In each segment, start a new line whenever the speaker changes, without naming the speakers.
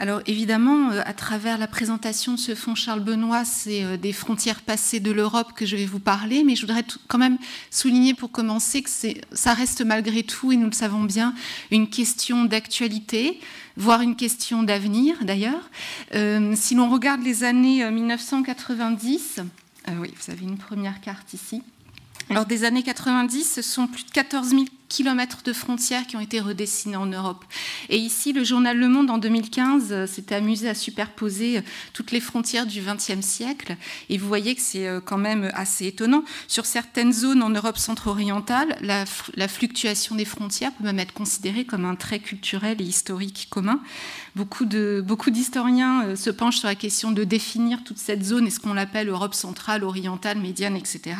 alors évidemment, euh, à travers la présentation de ce fonds Charles Benoît, c'est euh, des frontières passées de l'Europe que je vais vous parler, mais je voudrais quand même souligner pour commencer que ça reste malgré tout, et nous le savons bien, une question d'actualité, voire une question d'avenir d'ailleurs. Euh, si l'on regarde les années 1990, oui, vous avez une première carte ici. Alors des années 90, ce sont plus de 14 000 kilomètres de frontières qui ont été redessinés en Europe. Et ici, le journal Le Monde, en 2015, euh, s'était amusé à superposer euh, toutes les frontières du XXe siècle. Et vous voyez que c'est euh, quand même assez étonnant. Sur certaines zones en Europe centre-orientale, la, fluctuation des frontières peut même être considérée comme un trait culturel et historique commun. Beaucoup, de, beaucoup d'historiens se penchent sur la question de définir toute cette zone et ce qu'on appelle Europe centrale, orientale, médiane, etc.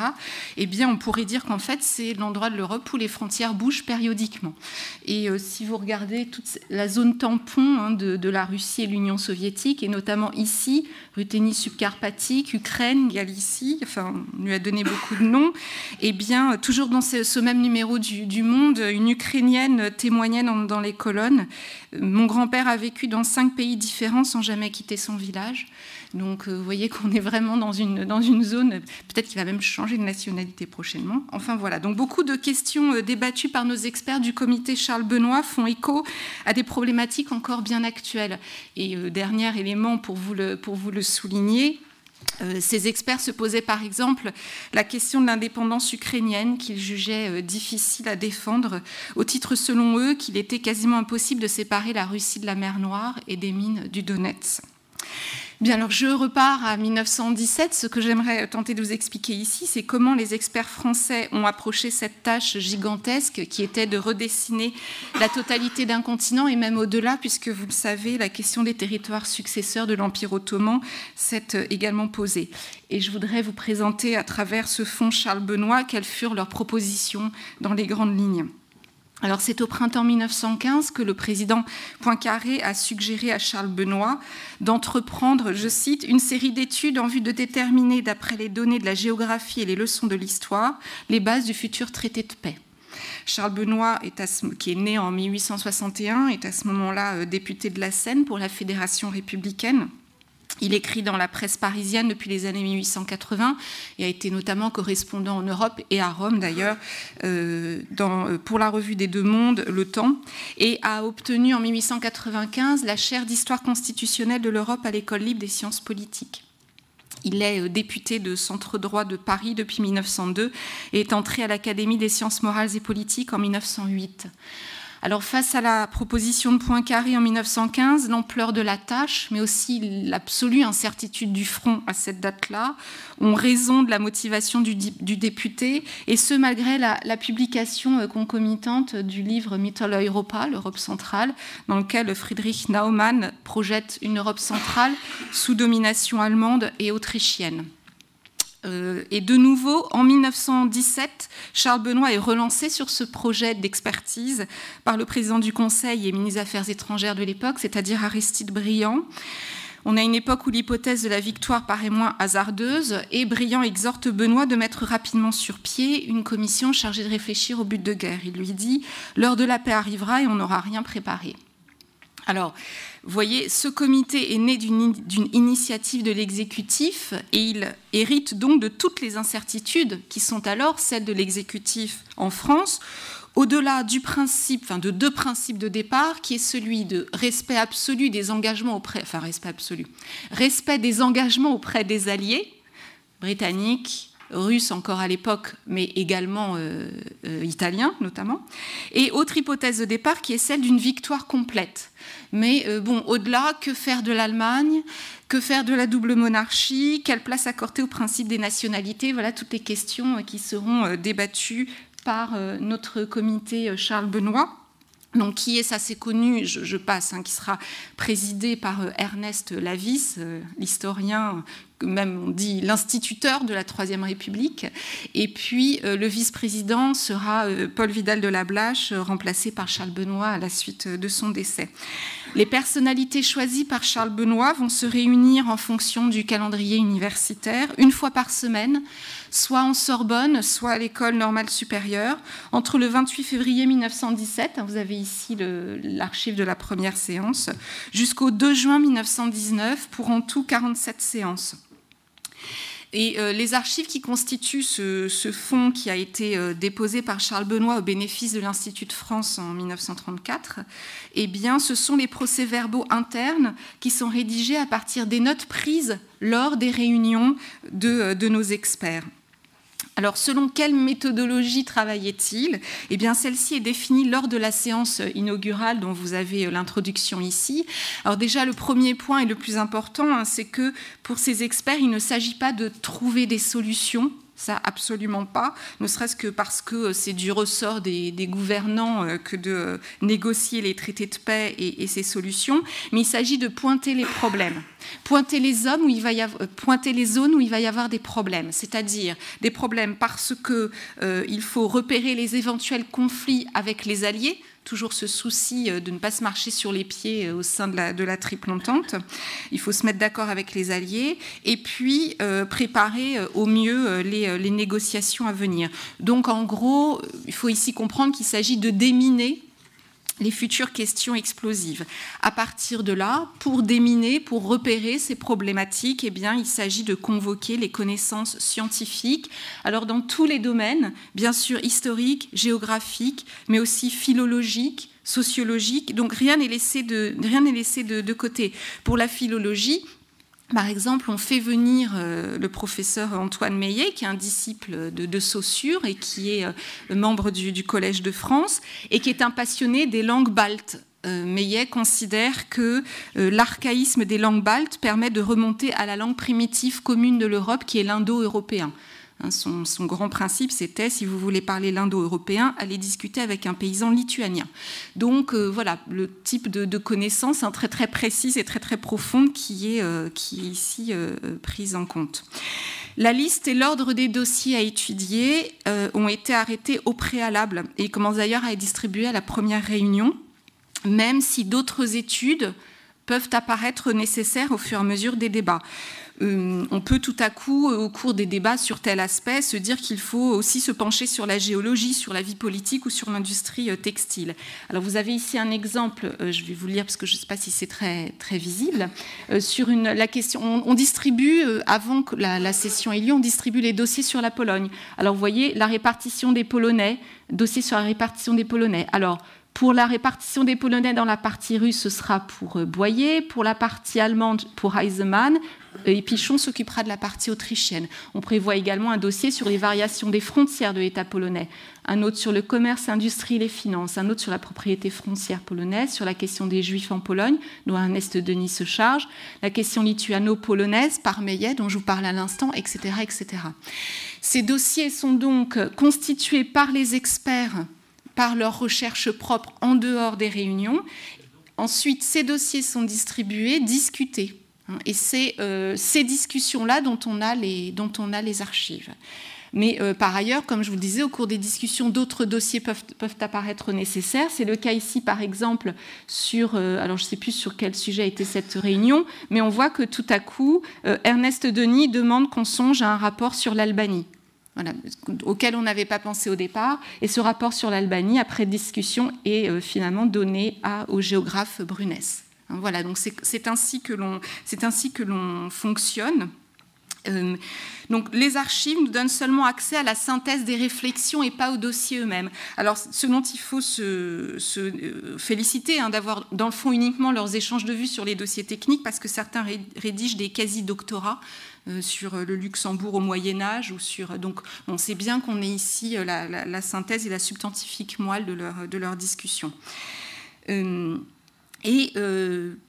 Eh bien, on pourrait dire qu'en fait, c'est l'endroit de l'Europe où les frontières bouge périodiquement. Et euh, si vous regardez toute la zone tampon hein, de, la Russie et l'Union soviétique, et notamment ici, Ruthénie subcarpatique, Ukraine, Galicie, enfin, on lui a donné beaucoup de noms, et eh bien, toujours dans ce, même numéro du, Monde, une Ukrainienne témoignait dans les colonnes. Mon grand-père a vécu dans cinq pays différents sans jamais quitter son village. Donc euh, vous voyez qu'on est vraiment dans une, zone, peut-être qu'il va même changer de nationalité prochainement. Enfin voilà, donc beaucoup de questions euh, débattues par nos experts du comité Charles Benoît font écho à des problématiques encore bien actuelles. Et euh, dernier élément pour vous le, pour vous le souligner, ces experts se posaient par exemple la question de l'indépendance ukrainienne qu'ils jugeaient difficile à défendre, au titre selon eux qu'il était quasiment impossible de séparer la Russie de la mer Noire et des mines du Donetsk. Bien, alors je repars à 1917. Ce que j'aimerais tenter de vous expliquer ici, c'est comment les experts français ont approché cette tâche gigantesque qui était de redessiner la totalité d'un continent et même au-delà, puisque vous le savez, la question des territoires successeurs de l'Empire ottoman s'est également posée. Et je voudrais vous présenter à travers ce fonds Charles Benoît quelles furent leurs propositions dans les grandes lignes. Alors c'est au printemps 1915 que le président Poincaré a suggéré à Charles Benoît d'entreprendre, je cite, une série d'études en vue de déterminer, d'après les données de la géographie et les leçons de l'histoire, les bases du futur traité de paix. Charles Benoît, qui est né en 1861, est à ce moment-là euh, député de la Seine pour la Fédération républicaine. Il écrit dans la presse parisienne depuis les années 1880 et a été notamment correspondant en Europe et à Rome d'ailleurs euh, euh, pour la revue des Deux Mondes, Le Temps, et a obtenu en 1895 la chaire d'histoire constitutionnelle de l'Europe à l'École libre des sciences politiques. Il est euh, député de centre droit de Paris depuis 1902 et est entré à l'Académie des sciences morales et politiques en 1908. Alors face à la proposition de Poincaré en 1915, l'ampleur de la tâche, mais aussi l'absolue incertitude du front à cette date-là, ont raison de la motivation du, député, et ce malgré la, publication euh, concomitante du livre Mitteleuropa, l'Europe centrale, dans lequel Friedrich Naumann projette une Europe centrale sous domination allemande et autrichienne. Euh, et de nouveau, en 1917, Charles Benoît est relancé sur ce projet d'expertise par le président du Conseil et ministre des Affaires étrangères de l'époque, c'est-à-dire Aristide Briand. On a une époque où l'hypothèse de la victoire paraît moins hasardeuse et Briand exhorte Benoît de mettre rapidement sur pied une commission chargée de réfléchir au but de guerre. Il lui dit L'heure de la paix arrivera et on n'aura rien préparé. Alors, vous voyez, ce comité est né d'une initiative de l'exécutif et il hérite donc de toutes les incertitudes qui sont alors celles de l'exécutif en France, au-delà du principe, enfin de deux principes de départ, qui est celui de respect absolu des engagements auprès, des engagements auprès des alliés britanniques, russes encore à l'époque, mais également euh, euh, italiens notamment, et autre hypothèse de départ qui est celle d'une victoire complète. Mais euh, bon, au-delà, que faire de l'Allemagne? Que faire de la double monarchie? Quelle place accorder au principe des nationalités? Voilà toutes les questions euh, qui seront euh, débattues par notre comité Charles Benoît. Donc, qui est assez connu, je, passe, hein, qui sera présidé par Ernest Lavis, l'historien même on dit l'instituteur de la Troisième République. Et puis le vice-président sera Paul Vidal de la Blache, remplacé par Charles Benoît à la suite de son décès. Les personnalités choisies par Charles Benoît vont se réunir en fonction du calendrier universitaire une fois par semaine, soit en Sorbonne, soit à l'école normale supérieure, entre le 28 février 1917, hein, vous avez ici l'archive de la première séance, jusqu'au 2 juin 1919, pour en tout 47 séances. Et euh, les archives qui constituent ce, fonds qui a été euh, déposé par Charles Benoît au bénéfice de l'Institut de France en 1934, eh bien, ce sont les procès-verbaux internes qui sont rédigés à partir des notes prises lors des réunions de euh, nos experts. Alors, selon quelle méthodologie travaillait-il? Eh bien, celle-ci est définie lors de la séance inaugurale dont vous avez euh, l'introduction ici. Alors déjà, le premier point et le plus important, hein, c'est que pour ces experts, il ne s'agit pas de trouver des solutions ça, absolument pas, ne serait-ce que parce que euh, c'est du ressort des, gouvernants euh, que de négocier les traités de paix et, ces solutions, mais il s'agit de pointer les problèmes, pointer les, zones où il va y avoir, les zones où il va y avoir des problèmes, c'est-à-dire des problèmes parce qu'il euh, faut repérer les éventuels conflits avec les alliés, toujours ce souci euh, de ne pas se marcher sur les pieds euh, au sein de la, de triple entente. Il faut se mettre d'accord avec les alliés et puis euh, préparer au mieux les négociations à venir. Donc en gros, il faut ici comprendre qu'il s'agit de déminer les futures questions explosives. À partir de là, pour déminer, pour repérer ces problématiques, eh bien, il s'agit de convoquer les connaissances scientifiques. Alors, dans tous les domaines, bien sûr historiques, géographiques, mais aussi philologiques, sociologiques. Donc, rien n'est laissé, de, rien laissé de côté. Pour la philologie, par exemple, on fait venir euh, le professeur Antoine Meillet, qui est un disciple de, Saussure et qui est euh, membre du, Collège de France et qui est un passionné des langues baltes. Euh, Meillet considère que l'archaïsme des langues baltes permet de remonter à la langue primitive commune de l'Europe, qui est l'indo-européen. Hein, son, grand principe, c'était, si vous voulez parler l'indo-européen, aller discuter avec un paysan lituanien. Donc euh, voilà, le type de, connaissance hein, très très précise et très très profonde qui est, euh, qui est ici euh, prise en compte. La liste et l'ordre des dossiers à étudier ont été arrêtés au préalable et commencent d'ailleurs à être distribués à la première réunion, même si d'autres études peuvent apparaître nécessaires au fur et à mesure des débats. Euh, on peut tout à coup, euh, au cours des débats sur tel aspect, se dire qu'il faut aussi se pencher sur la géologie, sur la vie politique ou sur l'industrie euh, textile. Alors vous avez ici un exemple, je vais vous le lire parce que je ne sais pas si c'est très, très visible, sur la question, on, distribue, avant que la, la session ait lieu, on distribue les dossiers sur la Pologne. Alors vous voyez, la répartition des Polonais, dossier sur la répartition des Polonais. Alors, pour la répartition des Polonais dans la partie russe, ce sera pour Boyer. Pour la partie allemande, pour Heisemann. Et Pichon s'occupera de la partie autrichienne. On prévoit également un dossier sur les variations des frontières de l'État polonais, un autre sur le commerce, l'industrie et les finances, un autre sur la propriété foncière polonaise, sur la question des Juifs en Pologne, dont Ernest Denis se charge, la question lituano-polonaise par Meillet, dont je vous parle à l'instant, etc., etc. Ces dossiers sont donc constitués par les experts par leurs recherches propres en dehors des réunions. Ensuite, ces dossiers sont distribués, discutés. Hein, et c'est euh, ces discussions-là dont, on a les, dont on a les archives. Mais euh, par ailleurs, comme je vous le disais, au cours des discussions, d'autres dossiers peuvent, peuvent, apparaître nécessaires. C'est le cas ici, par exemple, sur, euh, alors je ne sais plus sur quel sujet a été cette réunion, mais on voit que tout à coup, Ernest Denis demande qu'on songe à un rapport sur l'Albanie auquel on n'avait pas pensé au départ. Et ce rapport sur l'Albanie, après discussion, est euh, finalement donné au géographe Brunès. Hein, voilà, donc c'est ainsi que l'on fonctionne. Euh, donc les archives nous donnent seulement accès à la synthèse des réflexions et pas aux dossiers eux-mêmes. Alors ce dont il faut se, euh, féliciter hein, d'avoir dans le fond uniquement leurs échanges de vues sur les dossiers techniques parce que certains rédigent des quasi-doctorats euh, sur le Luxembourg au Moyen Âge donc on sait bien qu'on est ici la, synthèse et la substantifique moelle de leur, de leur discussion. et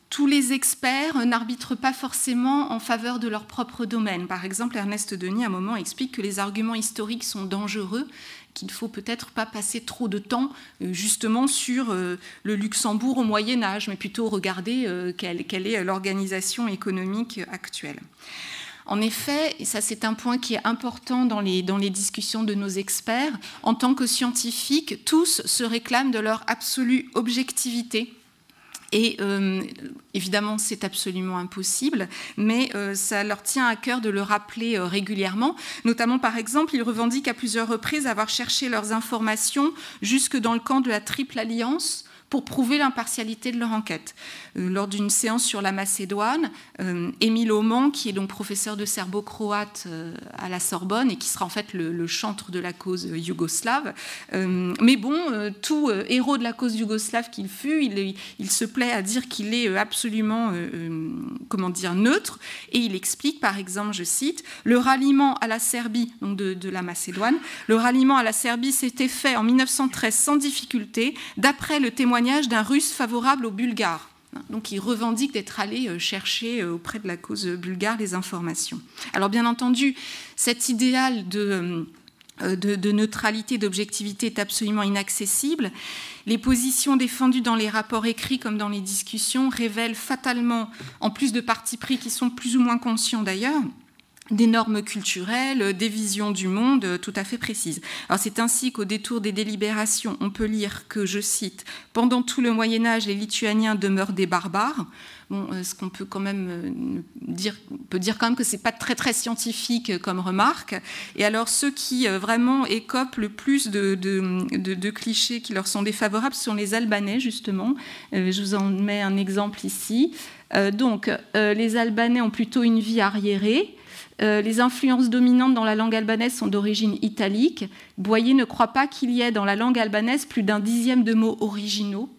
tous les experts n'arbitrent pas forcément en faveur de leur propre domaine. Par exemple, Ernest Denis, à un moment, explique que les arguments historiques sont dangereux, qu'il ne faut peut-être pas passer trop de temps euh, justement sur euh, le Luxembourg au Moyen Âge, mais plutôt regarder euh, quelle, est l'organisation économique actuelle. En effet, et ça c'est un point qui est important dans les, dans les discussions de nos experts, en tant que scientifiques, tous se réclament de leur absolue objectivité et euh, évidemment, c'est absolument impossible, mais euh, ça leur tient à cœur de le rappeler euh, régulièrement. Notamment, par exemple, ils revendiquent à plusieurs reprises avoir cherché leurs informations jusque dans le camp de la Triple Alliance pour prouver l'impartialité de leur enquête. Euh, lors d'une séance sur la Macédoine, euh, Émile Auman, qui est donc professeur de serbo-croate euh, à la Sorbonne et qui sera en fait le, chantre de la cause yougoslave, mais bon, tout héros de la cause yougoslave qu'il fut, il, il, se plaît à dire qu'il est absolument, comment dire, neutre, et il explique, par exemple, je cite, le ralliement à la Serbie, donc de, de la Macédoine, le ralliement à la Serbie s'était fait en 1913 sans difficulté, d'après le témoignage d'un Russe favorable aux Bulgares. Donc il revendique d'être allé euh, chercher euh, auprès de la cause bulgare les informations. Alors bien entendu, cet idéal de, euh, de, neutralité, d'objectivité est absolument inaccessible. Les positions défendues dans les rapports écrits comme dans les discussions révèlent fatalement, en plus de partis pris qui sont plus ou moins conscients d'ailleurs, des normes culturelles, des visions du monde euh, tout à fait précises. C'est ainsi qu'au détour des délibérations, on peut lire que, je cite, pendant tout le Moyen Âge, les Lituaniens demeurent des barbares. Bon, euh, ce qu'on peut quand même euh, dire, on peut dire quand même que c'est pas très très scientifique comme remarque. Et alors ceux qui vraiment écopent le plus de, de, clichés qui leur sont défavorables sont les Albanais justement. je vous en mets un exemple ici. donc les Albanais ont plutôt une vie arriérée. Euh, les influences dominantes dans la langue albanaise sont d'origine italique. Boyer ne croit pas qu'il y ait dans la langue albanaise plus d'un dixième de mots originaux.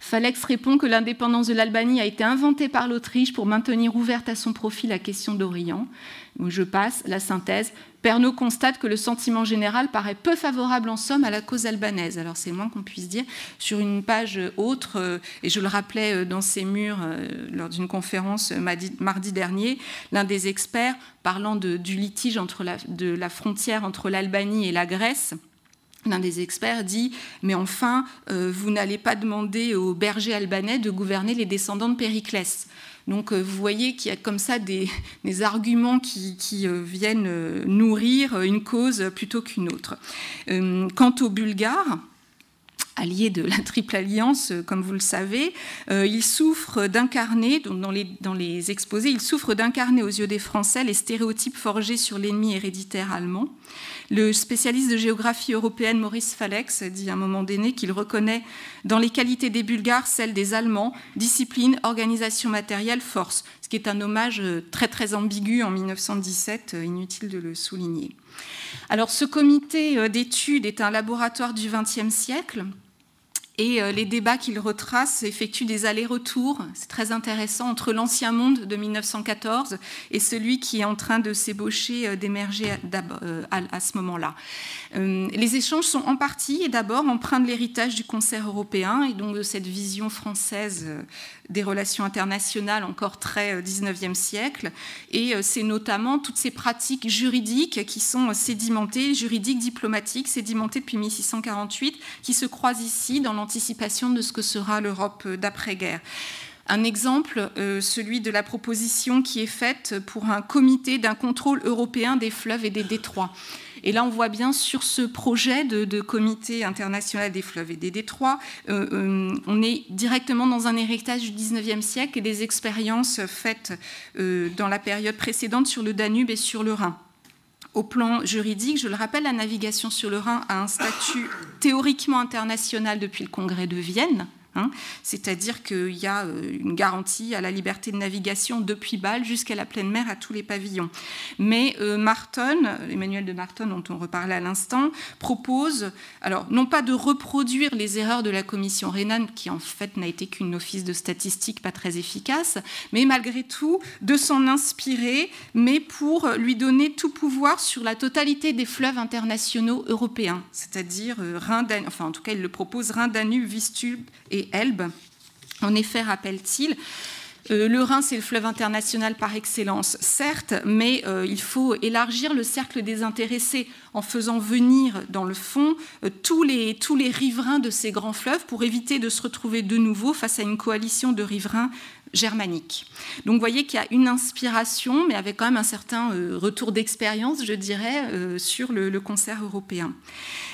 Falex répond que l'indépendance de l'Albanie a été inventée par l'Autriche pour maintenir ouverte à son profit la question d'Orient. Je passe la synthèse. Pernod constate que le sentiment général paraît peu favorable en somme à la cause albanaise. Alors c'est moins qu'on puisse dire. Sur une page autre, euh, et je le rappelais euh, dans ces murs euh, lors d'une conférence mardi dernier, l'un des experts parlant du litige de la frontière entre l'Albanie et la Grèce, L'un des experts dit Mais enfin, vous n'allez pas demander aux bergers albanais de gouverner les descendants de Périclès. Donc euh, vous voyez qu'il y a comme ça des, arguments qui, euh, viennent euh, nourrir une cause plutôt qu'une autre. quant aux Bulgares, alliés de la Triple Alliance, comme vous le savez, ils souffrent d'incarner, dans les, exposés, ils souffrent d'incarner aux yeux des Français les stéréotypes forgés sur l'ennemi héréditaire allemand. Le spécialiste de géographie européenne Maurice Falex dit à un moment donné qu'il reconnaît dans les qualités des Bulgares celles des Allemands, discipline, organisation matérielle, force, ce qui est un hommage très très ambigu en 1917, inutile de le souligner. Alors ce comité euh, d'études est un laboratoire du XXe siècle et euh, les débats qu'il retrace effectuent des allers-retours, c'est très intéressant, entre l'ancien monde de 1914 et celui qui est en train de s'ébaucher, euh, d'émerger euh, à ce moment-là. Les échanges sont en partie et d'abord empreints de l'héritage du concert européen et donc de cette vision française des relations internationales encore très 19e siècle. Et c'est notamment toutes ces pratiques juridiques qui sont sédimentées, juridiques, diplomatiques, sédimentées depuis 1648, qui se croisent ici dans anticipation de ce que sera l'Europe d'après-guerre. Un exemple, euh, celui de la proposition qui est faite pour un comité d'un contrôle européen des fleuves et des détroits. Et là, on voit bien sur ce projet de, comité international des fleuves et des détroits, euh, euh, on est directement dans un héritage du 19e siècle et des expériences faites dans la période précédente sur le Danube et sur le Rhin. Au plan juridique, je le rappelle, la navigation sur le Rhin a un statut théoriquement international depuis le Congrès de Vienne, Hein. C'est-à-dire qu'il y a euh, une garantie à la liberté de navigation depuis Bâle jusqu'à la pleine mer à tous les pavillons. Mais euh, Emmanuel de Marton, dont on reparlait à l'instant, propose, alors non pas de reproduire les erreurs de la commission Renan, qui en fait n'a été qu'une office de statistique pas très efficace, mais malgré tout de s'en inspirer, mais pour lui donner tout pouvoir sur la totalité des fleuves internationaux européens, c'est-à-dire euh, Rhin, enfin en tout cas il le propose Rhin, Danube, Vistule et Elbe. En effet, rappelle-t-il, euh, le Rhin, c'est le fleuve international par excellence, certes, mais euh, il faut élargir le cercle des intéressés en faisant venir dans le fond euh, tous, les, tous les riverains de ces grands fleuves pour éviter de se retrouver de nouveau face à une coalition de riverains germanique. Donc vous voyez qu'il y a une inspiration, mais avec quand même un certain euh, retour d'expérience, je dirais, euh, sur le, concert européen.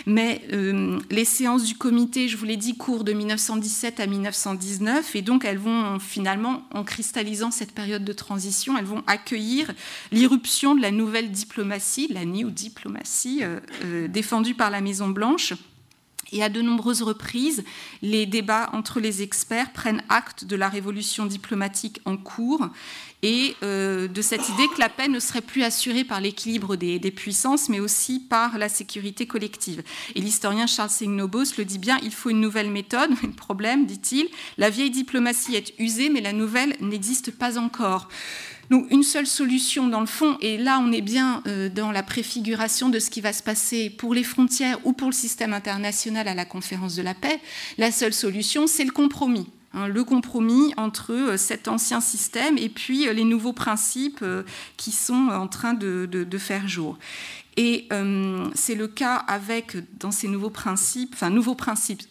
Mais euh, les séances du comité, je vous l'ai dit, courent de 1917 à 1919, et donc elles vont finalement, en cristallisant cette période de transition, elles vont accueillir l'irruption de la nouvelle diplomatie, la new diplomatie, défendue par la Maison Blanche et à de nombreuses reprises, les débats entre les experts prennent acte de la révolution diplomatique en cours et euh, de cette idée que la paix ne serait plus assurée par l'équilibre des, puissances, mais aussi par la sécurité collective. Et l'historien Charles Signobos le dit bien, il faut une nouvelle méthode. Le problème, dit-il, la vieille diplomatie est usée, mais la nouvelle n'existe pas encore. Donc une seule solution dans le fond, et là on est bien euh, dans la préfiguration de ce qui va se passer pour les frontières ou pour le système international à la conférence de la paix, la seule solution c'est le compromis. Hein, le compromis entre euh, cet ancien système et puis euh, les nouveaux principes qui sont en train de, faire jour. Et c'est le cas avec, dans ces nouveaux principes, enfin nouveaux principes,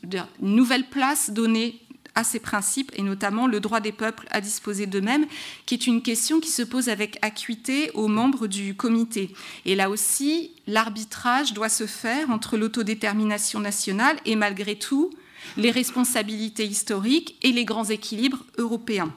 une nouvelle place donnée à ces principes, et notamment le droit des peuples à disposer d'eux-mêmes, qui est une question qui se pose avec acuité aux membres du comité. Et là aussi, l'arbitrage doit se faire entre l'autodétermination nationale et malgré tout les responsabilités historiques et les grands équilibres européens.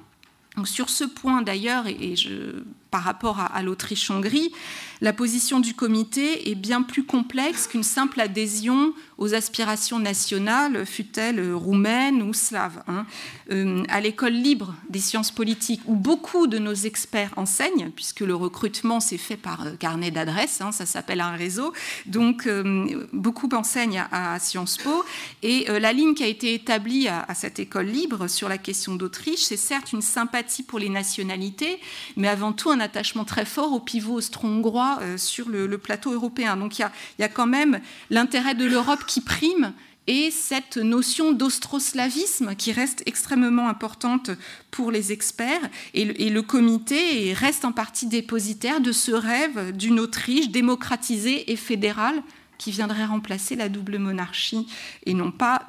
Sur ce point d'ailleurs, et je, par rapport à l'Autriche-Hongrie, la position du comité est bien plus complexe qu'une simple adhésion aux aspirations nationales, fût-elle roumaine ou slave. Hein. Euh, à l'école libre des sciences politiques, où beaucoup de nos experts enseignent, puisque le recrutement s'est fait par euh, carnet d'adresses, hein, ça s'appelle un réseau, donc euh, beaucoup enseignent à, Sciences Po, et la ligne qui a été établie à, cette école libre sur la question d'Autriche, c'est certes une sympathie pour les nationalités, mais avant tout un attachement très fort au pivot austro-hongrois euh, sur le, plateau européen. Donc il y a, quand même l'intérêt de l'Europe qui prime et cette notion d'austroslavisme qui reste extrêmement importante pour les experts. et, le comité reste en partie dépositaire de ce rêve d'une Autriche démocratisée et fédérale qui viendrait remplacer la double monarchie et non pas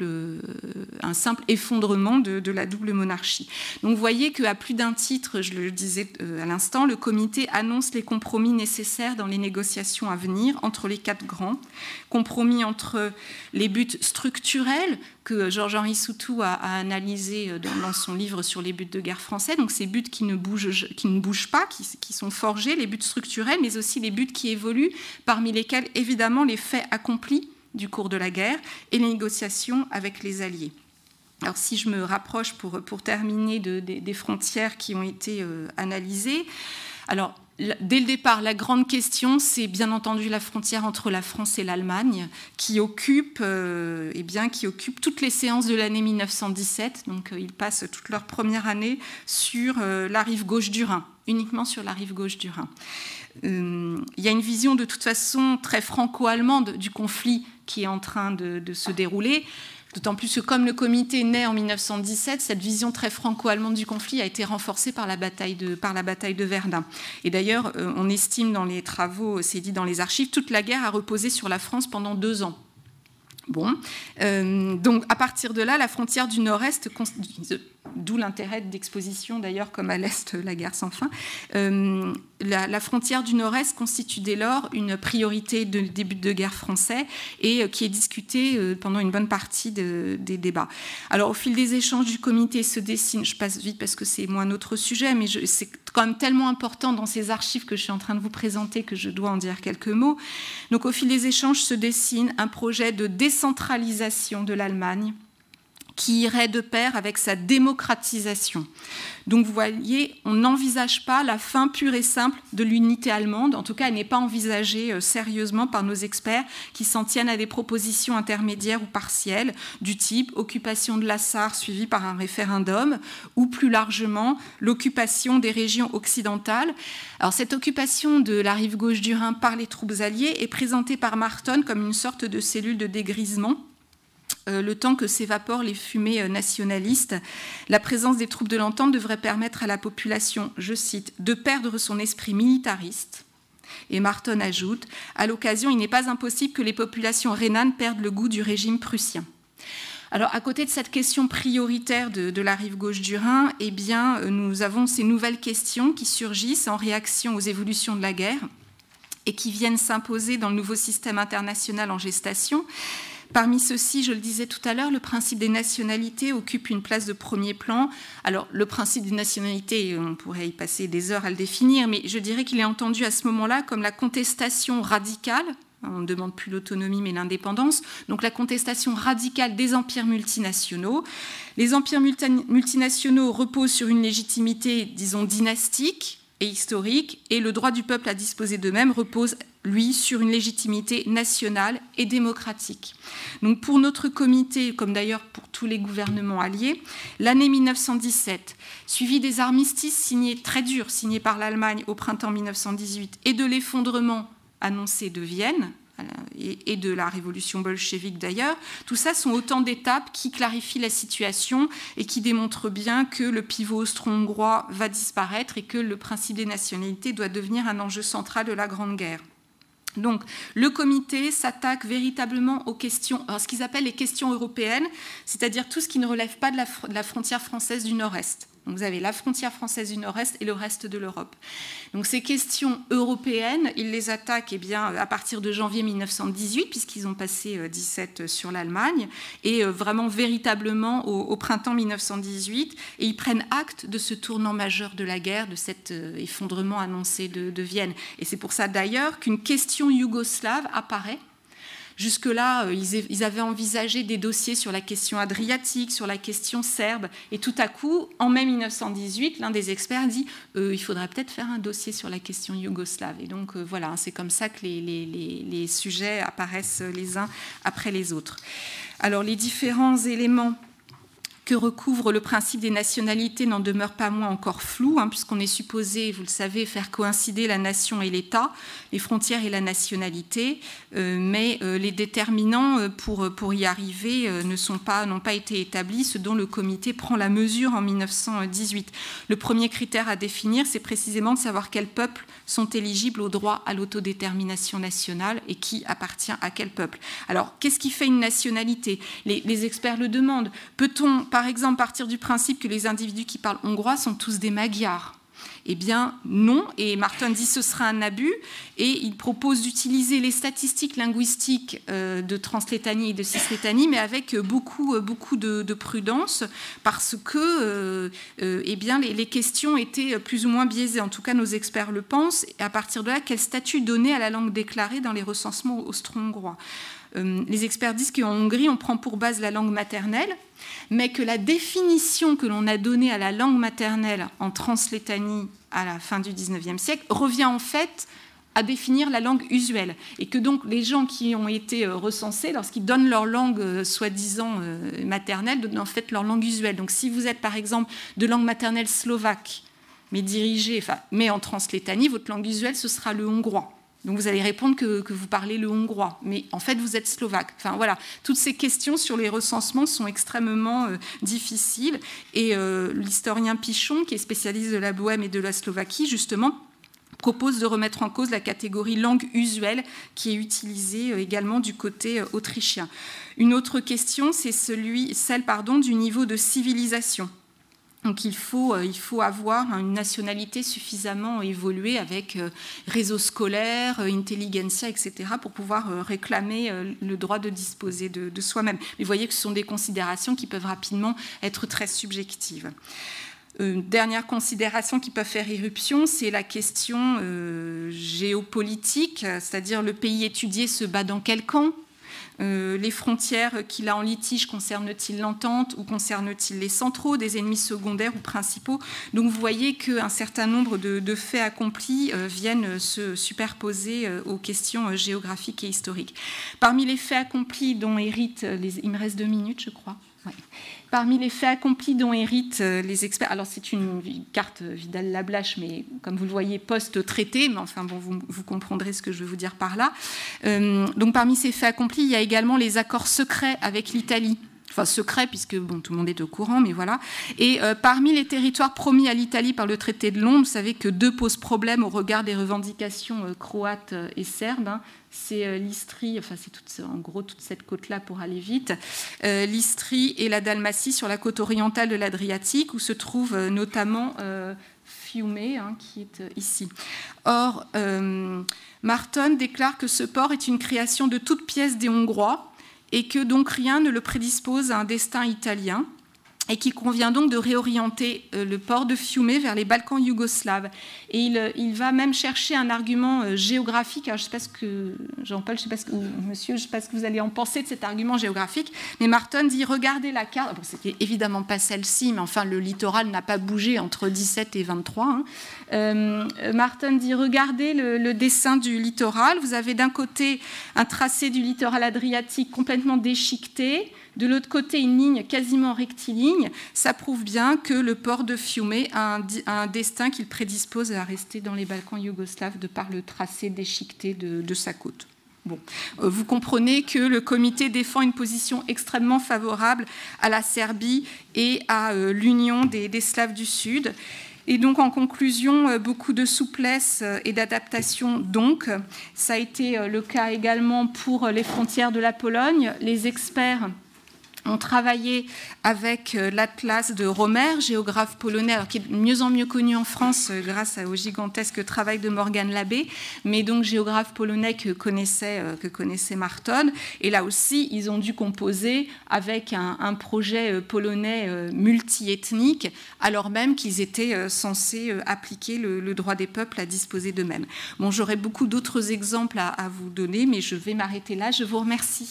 euh, un simple effondrement de, la double monarchie. Donc vous voyez qu'à plus d'un titre, je le disais euh, à l'instant, le comité annonce les compromis nécessaires dans les négociations à venir entre les quatre grands, compromis entre les buts structurels que Georges-Henri Soutou a, analysé euh, dans, son livre sur les buts de guerre français, donc ces buts qui ne bougent, pas, qui sont forgés, les buts structurels, mais aussi les buts qui évoluent, parmi lesquels évidemment les faits accomplis du cours de la guerre et les négociations avec les Alliés. Alors si je me rapproche pour, terminer de, des frontières qui ont été euh, analysées, dès le départ, la grande question, c'est bien entendu la frontière entre la France et l'Allemagne, qui occupe, euh, eh bien, qui occupe toutes les séances de l'année 1917. Donc, euh, ils passent toute leur première année sur euh, la rive gauche du Rhin, uniquement sur la rive gauche du Rhin. il y a une vision de toute façon très franco-allemande du conflit qui est en train de se dérouler. D'autant plus que comme le comité naît en 1917, cette vision très franco-allemande du conflit a été renforcée par la bataille de, par la bataille de Verdun. Et d'ailleurs, euh, on estime dans les travaux, c'est dit dans les archives, toute la guerre a reposé sur la France pendant deux ans. Bon, euh, donc à partir de là, la frontière du Nord-Est, d'où l'intérêt d'exposition d'ailleurs comme à l'Est la guerre sans fin, euh, la, frontière du Nord-Est constitue dès lors une priorité de début de guerre français et euh, qui est discutée pendant une bonne partie des débats. Alors au fil des échanges du comité se dessine, je passe vite parce que c'est moins notre sujet, mais c'est quand même tellement important dans ces archives que je suis en train de vous présenter que je dois en dire quelques mots. Donc au fil des échanges se dessine un projet de décentralisation de l'Allemagne qui irait de pair avec sa démocratisation. Donc vous voyez, on n'envisage pas la fin pure et simple de l'unité allemande, en tout cas elle n'est pas envisagée euh, sérieusement par nos experts qui s'en tiennent à des propositions intermédiaires ou partielles du type occupation de la Sarre suivie par un référendum ou plus largement l'occupation des régions occidentales. Alors cette occupation de la rive gauche du Rhin par les troupes alliées est présentée par Marton comme une sorte de cellule de dégrisement le temps que s'évaporent les fumées euh, nationalistes, la présence des troupes de l'entente devrait permettre à la population, je cite, de perdre son esprit militariste. Et Marton ajoute, à l'occasion, il n'est pas impossible que les populations rhénanes perdent le goût du régime prussien. Alors, à côté de cette question prioritaire de, la rive gauche du Rhin, eh bien, nous avons ces nouvelles questions qui surgissent en réaction aux évolutions de la guerre et qui viennent s'imposer dans le nouveau système international en gestation. Parmi ceux-ci, je le disais tout à l'heure, le principe des nationalités occupe une place de premier plan. Alors, le principe des nationalités, on pourrait y passer des heures à le définir, mais je dirais qu'il est entendu à ce moment-là comme la contestation radicale on ne demande plus l'autonomie mais l'indépendance, donc la contestation radicale des empires multinationaux. Les empires multinationaux reposent sur une légitimité, disons, dynastique historique, et le droit du peuple à disposer d'eux-mêmes repose, lui, sur une légitimité nationale et démocratique. Donc pour notre comité, comme d'ailleurs pour tous les gouvernements alliés, l'année 1917, suivie des armistices signés très durs, signés par l'Allemagne au printemps 1918, et de l'effondrement annoncé de Vienne, et de la révolution bolchevique d'ailleurs, tout ça sont autant d'étapes qui clarifient la situation et qui démontrent bien que le pivot austro-hongrois va disparaître et que le principe des nationalités doit devenir un enjeu central de la Grande Guerre. Donc, le comité s'attaque véritablement aux questions, ce qu'ils appellent les questions européennes, c'est-à-dire tout ce qui ne relève pas de la frontière française du Nord-Est vous avez la frontière française du Nord-Est et le reste de l'Europe. Donc ces questions européennes, ils les attaquent eh bien, à partir de janvier 1918, puisqu'ils ont passé 17 euh, sur l'Allemagne, et euh, vraiment véritablement au, printemps 1918, et ils prennent acte de ce tournant majeur de la guerre, de cet euh, effondrement annoncé de, de Vienne. Et c'est pour ça d'ailleurs qu'une question yougoslave apparaît Jusque-là, euh, ils avaient envisagé des dossiers sur la question adriatique, sur la question serbe, et tout à coup, en mai 1918, l'un des experts dit euh, il faudrait peut-être faire un dossier sur la question yougoslave. Et donc euh, voilà, c'est comme ça que les, sujets apparaissent les uns après les autres. Alors les différents éléments que recouvre le principe des nationalités n'en demeure pas moins encore flou, hein, puisqu'on est supposé, vous le savez, faire coïncider la nation et l'État, les frontières et la nationalité, euh, mais euh, les déterminants euh, pour, y arriver ne sont pas, n'ont pas été établis, ce dont le comité prend la mesure en 1918. Le premier critère à définir, c'est précisément de savoir quels peuples sont éligibles au droit à l'autodétermination nationale et qui appartient à quel peuple. Alors, qu'est-ce qui fait une nationalité? Les, les experts le demandent. Peut-on par exemple partir du principe que les individus qui parlent hongrois sont tous des Magyars eh bien, non. Et Martin dit ce sera un abus. Et il propose d'utiliser les statistiques linguistiques euh, de translétanie et de cislétanie, mais avec beaucoup, beaucoup de, prudence, parce que euh, euh, eh bien, les, questions étaient plus ou moins biaisées. En tout cas, nos experts le pensent. Et à partir de là, quel statut donner à la langue déclarée dans les recensements austro-hongrois? Les experts disent qu'en Hongrie, on prend pour base la langue maternelle mais que la définition que l'on a donnée à la langue maternelle en translétanie à la fin du XIXe siècle revient en fait à définir la langue usuelle. Et que donc les gens qui ont été euh, recensés, lorsqu'ils donnent leur langue euh, soi-disant euh, maternelle, donnent en fait leur langue usuelle. Donc si vous êtes par exemple de langue maternelle slovaque, mais dirigée, enfin, mais en translétanie, votre langue usuelle, ce sera le hongrois. Donc vous allez répondre que, vous parlez le hongrois, mais en fait vous êtes slovaque. Enfin voilà, toutes ces questions sur les recensements sont extrêmement euh, difficiles. Et euh, l'historien Pichon, qui est spécialiste de la Bohème et de la Slovaquie, justement, propose de remettre en cause la catégorie langue usuelle qui est utilisée euh, également du côté autrichien. Une autre question, c'est celle pardon, du niveau de civilisation. Donc il faut, euh, avoir une nationalité suffisamment évoluée avec euh, réseau scolaire, euh, intelligentsia, etc., pour pouvoir réclamer le droit de disposer de, soi-même. Mais vous voyez que ce sont des considérations qui peuvent rapidement être très subjectives. Dernière considération qui peut faire irruption, c'est la question géopolitique, c'est-à-dire le pays étudié se bat dans quel camp? Euh, les frontières qu'il a en litige concernent-ils l'entente ou concernent-ils les centraux, des ennemis secondaires ou principaux? Donc vous voyez qu'un certain nombre de, faits accomplis euh, viennent se superposer euh, aux questions géographiques et historiques. Parmi les faits accomplis dont héritent, les, il me reste deux minutes je crois. Parmi les faits accomplis dont héritent euh, les experts, alors c'est une carte Vidal-Lablache, mais comme vous le voyez, post-traité, mais enfin bon, vous, comprendrez ce que je veux vous dire par là. Euh, donc parmi ces faits accomplis, il y a également les accords secrets avec l'Italie enfin secret puisque tout le monde est au courant, mais voilà. Et euh, parmi les territoires promis à l'Italie par le traité de Londres, vous savez que deux posent problème au regard des revendications euh, croates euh, et serbes. Hein. C'est l'Istrie, enfin c'est en gros toute cette côte-là pour aller vite, l'Istrie et la Dalmatie sur la côte orientale de l'Adriatique, où se trouve notamment Fiume, hein, qui est ici. Or, Marton déclare que ce port est une création de toute pièce des Hongrois et que donc rien ne le prédispose à un destin italien et qu'il convient donc de réorienter euh, le port de Fiume vers les Balkans yougoslaves. Et il, euh, va même chercher un argument euh, géographique. Je ne sais pas ce que, Jean-Paul, monsieur, je ne sais pas ce que vous allez en penser de cet argument géographique, mais Martin dit regardez la carte. Bon, c'était évidemment pas celle-ci, mais enfin, le littoral n'a pas bougé entre 17 et 23. Hein. Martin dit regardez le, dessin du littoral. Vous avez d'un côté un tracé du littoral adriatique complètement déchiqueté de l'autre côté, une ligne quasiment rectiligne, ça prouve bien que le port de Fiume a un, destin qu'il prédispose à rester dans les Balkans yougoslaves de par le tracé déchiqueté de, sa côte. Euh, vous comprenez que le comité défend une position extrêmement favorable à la Serbie et à euh, l'union des, des, Slaves du Sud. Et donc, en conclusion, euh, beaucoup de souplesse et d'adaptation. Donc, ça a été le cas également pour les frontières de la Pologne. Les experts ont travaillé avec euh, l'Atlas de Romer, géographe polonais, qui est mieux en mieux connu en France euh, grâce au gigantesque travail de Morgan Labbé, mais donc géographe polonais que connaissait, euh, que connaissait Marton. Et là aussi, ils ont dû composer avec un, projet polonais multiethnique, alors même qu'ils étaient censés appliquer le, droit des peuples à disposer d'eux-mêmes. Bon, j'aurais beaucoup d'autres exemples à vous donner, mais je vais m'arrêter là. Je vous remercie.